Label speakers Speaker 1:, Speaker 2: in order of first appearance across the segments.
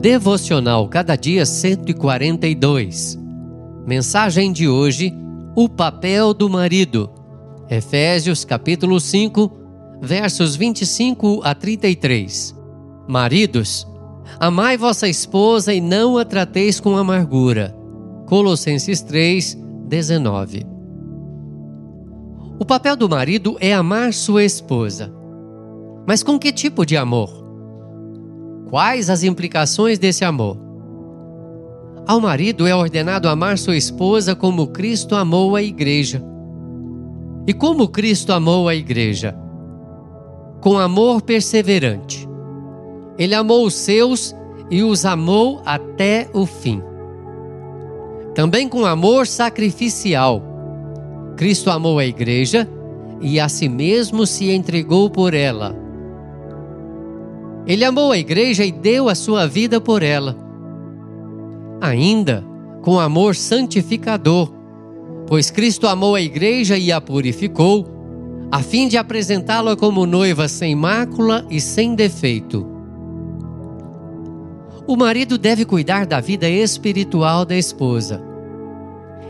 Speaker 1: Devocional Cada Dia 142. Mensagem de hoje: O papel do marido. Efésios capítulo 5, versos 25 a 33. Maridos, amai vossa esposa e não a trateis com amargura. Colossenses 3, 19. O papel do marido é amar sua esposa. Mas com que tipo de amor? Quais as implicações desse amor? Ao marido é ordenado amar sua esposa como Cristo amou a igreja. E como Cristo amou a igreja? Com amor perseverante. Ele amou os seus e os amou até o fim. Também com amor sacrificial. Cristo amou a igreja e a si mesmo se entregou por ela ele amou a igreja e deu a sua vida por ela. Ainda com amor santificador, pois Cristo amou a igreja e a purificou, a fim de apresentá-la como noiva sem mácula e sem defeito. O marido deve cuidar da vida espiritual da esposa.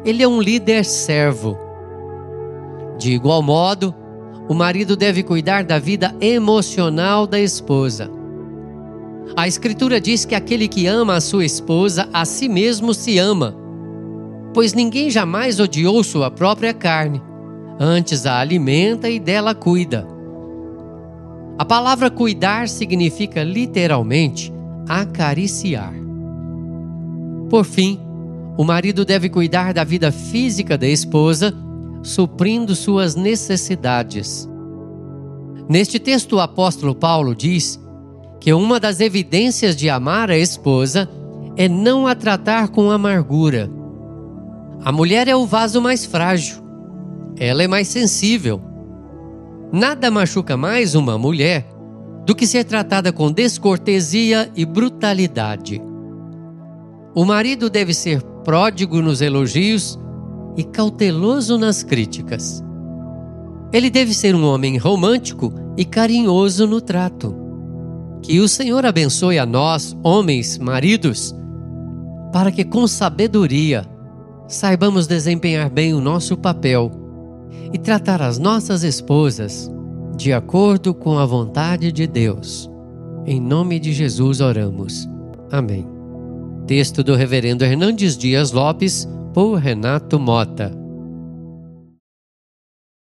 Speaker 1: Ele é um líder servo. De igual modo, o marido deve cuidar da vida emocional da esposa. A Escritura diz que aquele que ama a sua esposa, a si mesmo se ama, pois ninguém jamais odiou sua própria carne, antes a alimenta e dela cuida. A palavra cuidar significa literalmente acariciar. Por fim, o marido deve cuidar da vida física da esposa, suprindo suas necessidades. Neste texto, o apóstolo Paulo diz que uma das evidências de amar a esposa é não a tratar com amargura. A mulher é o vaso mais frágil, ela é mais sensível. Nada machuca mais uma mulher do que ser tratada com descortesia e brutalidade. O marido deve ser pródigo nos elogios e cauteloso nas críticas. Ele deve ser um homem romântico e carinhoso no trato. Que o Senhor abençoe a nós, homens, maridos, para que com sabedoria saibamos desempenhar bem o nosso papel e tratar as nossas esposas de acordo com a vontade de Deus. Em nome de Jesus oramos. Amém. Texto do Reverendo Hernandes Dias Lopes, por Renato Mota.